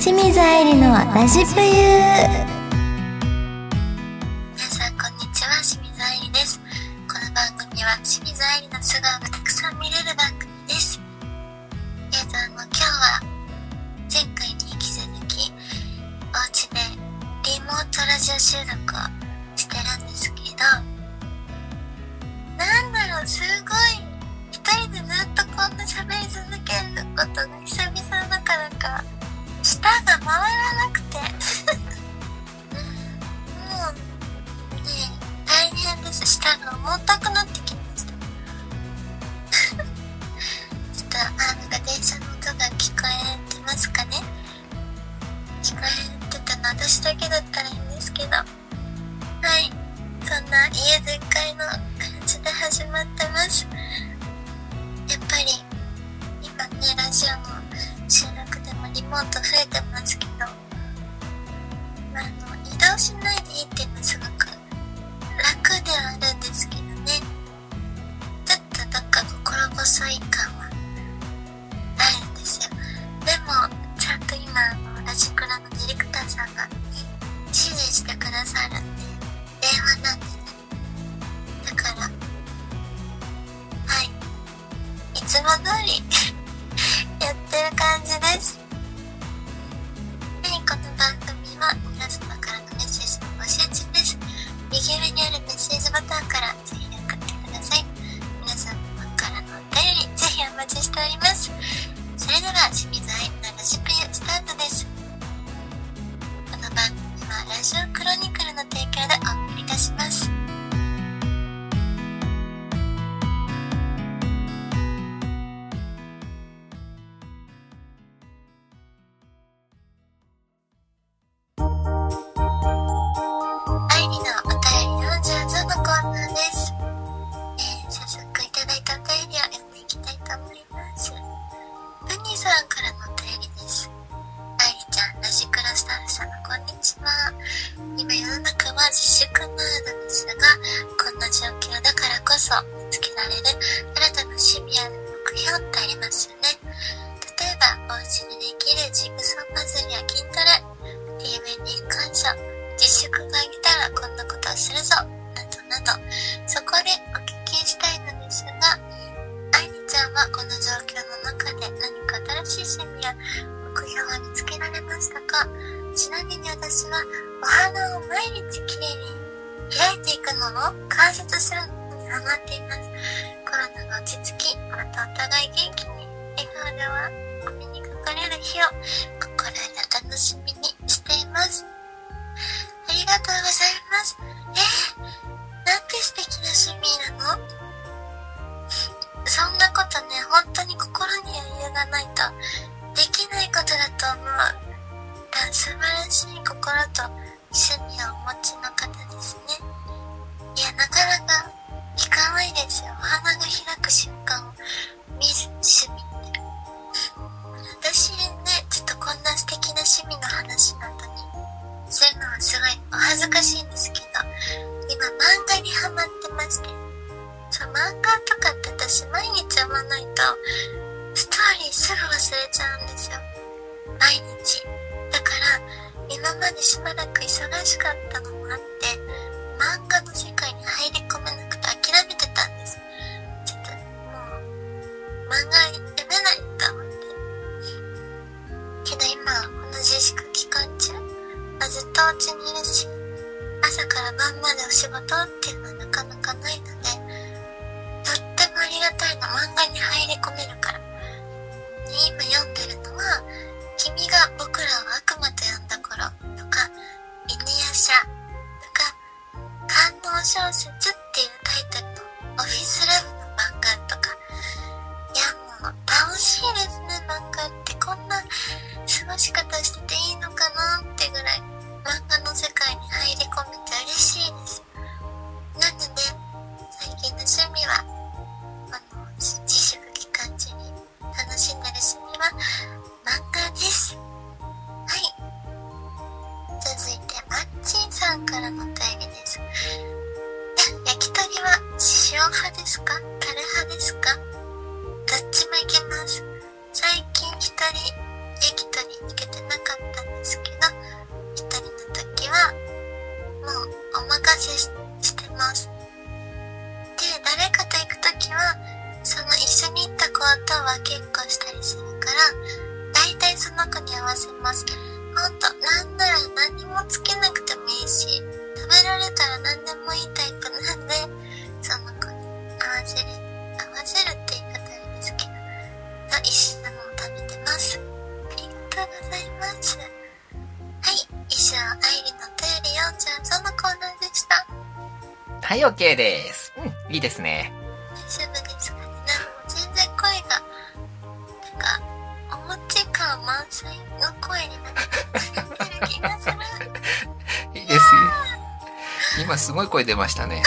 清水愛理のラジプユ皆さんこんにちは。清水愛理です。この番組は清水愛理の素顔がたくさん見れる番組です。えーとあの今日は前回に引き続きお家でリモートラジオ収録をしてるんですけどなんだろうすごい一人でずっとこんな喋り続けることが久々だからか。舌が回らなくて。もうね大変です。舌が重たくなってきました。ちょっとあなんか電車の音が聞こえてますかね？聞こえてたの私だけだったらいいんですけど。はい。そんな家全もリモート増えてますけど、まあ、あの移動しないでいいっていうのはすごく楽ではあるんですけどね。ちょっとどっか心細い感はあるんですよ。でもちゃんと今あのラジクラのディレクターさんが指示してくださるんで電話なんでね。だからはい。いつも通り やってる感じです。quiero きるジグソーパズルや筋トレ、DVD 鑑賞、自粛が来たらこんなことをするぞ、などなど、そこでお聞きしたいのですが、愛理ちゃんはこの状況の中で何か新しい趣味や目標は見つけられましたか？ちなみに私はお花を毎日きれいに開いていくのを観察するのにハマっています。コロナが落ち着き、またお互い元気に笑顔ではお目にかかれる日を心で楽しみにしています。ありがとうございます。えー、なんて素敵な趣味なの？そんなことね、本当に心に余裕がないとできないことだと思う。素晴らしい心と趣味をお持ちの方ですね。いや、なかなか聞かないですよ。お花が開く瞬間を見る趣味いお恥ずかしいんですけど、今漫画にハマってまして、そう、漫画とかって私毎日読まないと、ストーリーすぐ忘れちゃうんですよ。毎日。だから、今までしばらく忙しかったのもあって、漫画の世界に入り込めなくて諦めてたんです。ちょっと、もう、漫画読めないと思って。けど今、この自粛期間中、ま、ずっとお家にいるし、朝から晩までお仕事っていうのはなかなかないので、とってもありがたいの、漫画に入り込めるから。今読んでるのは、君が僕らを悪魔と呼んだ頃とか、犬やしゃとか、感動小説っていうタイトルのオフィスラブの漫画とか、いやもう楽しいですね、漫画ってこんな過ごし方してていいの子とは結婚したりするからその子に合わせます。ほんとなんなら何もつけなくてもいいし食べられたら何でもいいタイプなんでその子に合わせる合わせるって言い方あれですけどの一心の食べてます。ありがとうございます。はい以上愛理のお便り43のコーナーでした。はい OK です。うんいいですね。大丈夫です。水の声になってる気がする。いいですよ。今すごい声出ましたね。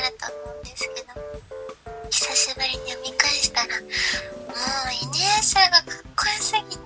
ると思うんですけど久しぶりに読み返したらもうイニエシャがかっこよすぎて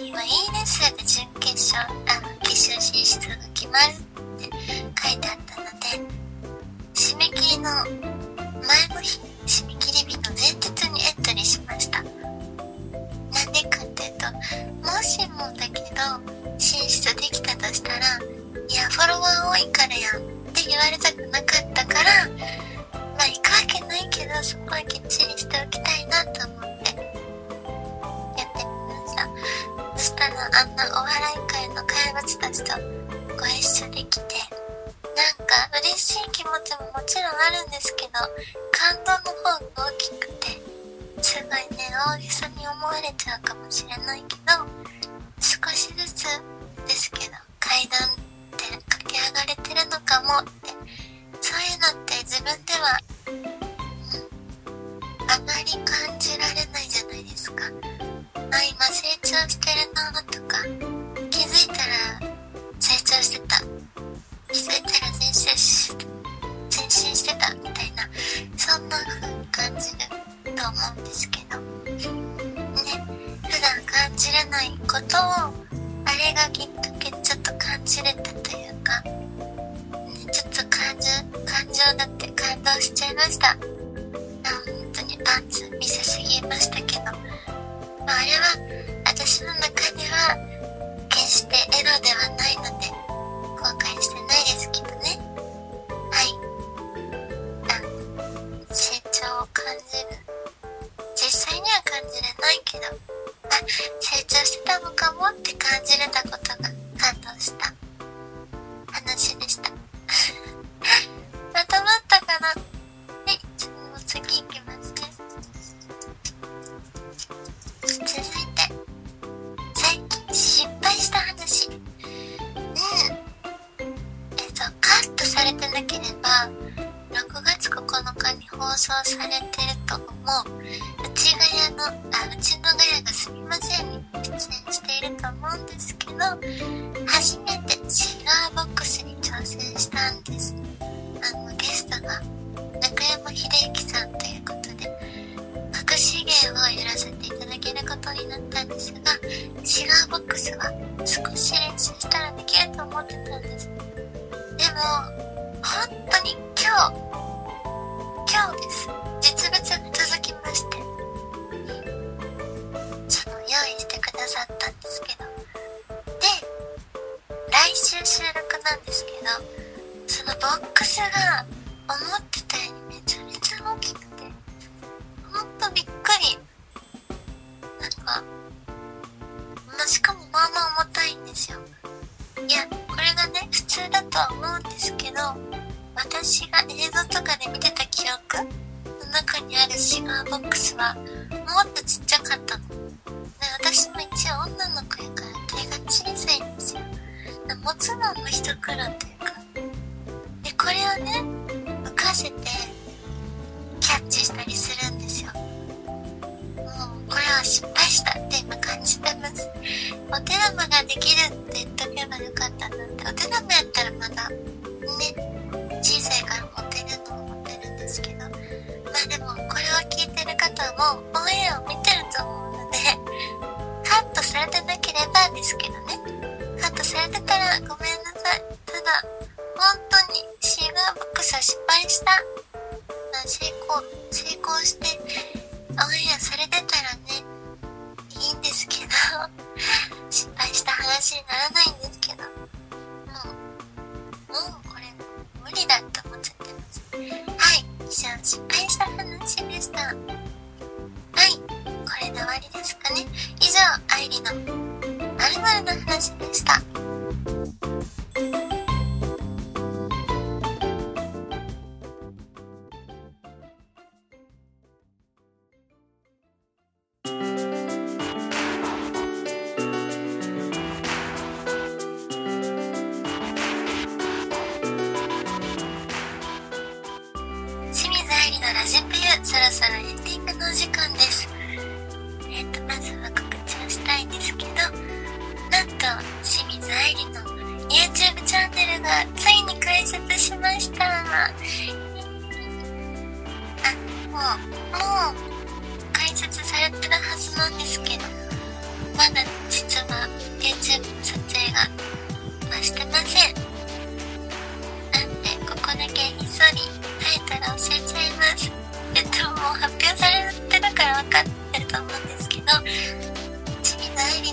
今 E レスで準決勝あの決勝進出が決まるって書いてあったので締め切りの前の日締め切り日の前日にエントリーしました。なんでかっていうともしもだけど進出できたとしたらいやフォロワー多いからやんって言われたくなかった。あんなお笑い界の怪物たちとご一緒できて、なんか嬉しい気持ちももちろんあるんですけど、感動の方が大きくて、すごいね、大げさに思われちゃうかもしれないけど、少しずつですけど、階段って駆け上がれてるのかもって、そういうのって自分では、あまり感じられないじゃないですか。今成長してるなとか、なければ6月9日に放送されてると思ううちがやのあうちのガヤがすみませんに出演していると思うんですけど初めてシガーボックスに挑戦したんですあのゲストが中山秀幸さんということで隠し芸をやらせていただけることになったんですがシガーボックスは少し練習したらできると思ってたんです本当に今日今日です。実物が続きまして。その用意してくださったんですけど。で来週収録なんですけどそのボックスが思ってたよりめちゃめちゃ大きくてほんとびっくり。なんかまあしかもまあまあ重たいんですよ。いやこれがね普通だとは思うんですけど私が映像とかで見てた記憶の中にあるシガーボックスはもっとちっちゃかったの。で私も一応女の子やから手が小さいんですよ。持つのも一苦労というか。でこれをね浮かせてキャッチしたりするんですよ。もうこれは失敗した。って今感じてます。お手玉ができるって言っとけばよかったなって。お手玉やったらまだもオンエアを見てると思うのでカットされてなければですけどね。カットされてたらごめんなさい。ただ本当にシーガーボックスは失敗した。成功成功してオンエアされてたらねいいんですけど失敗した話にならないんですけど。もうもうこれ無理だと思っちゃってます。はい。以上失敗した話でした。わりですかね。以上愛理の〇〇の話でした。清水愛理のラジプユそろそろエンディングのお時間です、いんですけどなんと清水愛理の YouTube チャンネルがついに開設しました。あもうもう開設されてるはずなんですけどまだ実は YouTube の撮影がはして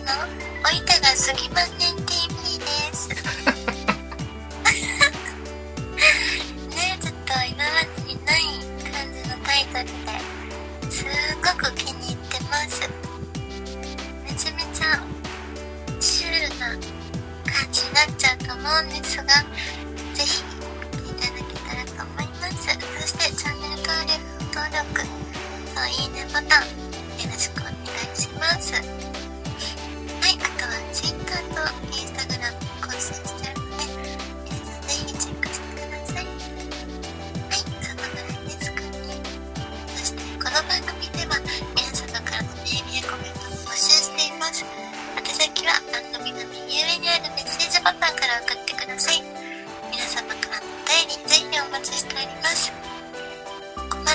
のおいがすぎません TV です。ねちょっと今までにない感じのタイトルですごく気に入ってます。めちゃめちゃシュールな感じになっちゃうと思うんですがぜひ見ていただけたらと思います。そしてチャンネル登録登録いいねボタン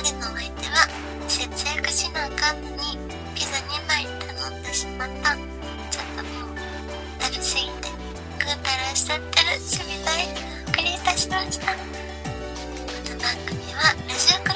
までの相手は節約しなあかんのにピザ2枚頼んでしまった。ちょっともう食べ過ぎてぐうたらしちゃってる。趣味大お送りいたしました。この番組はラジオ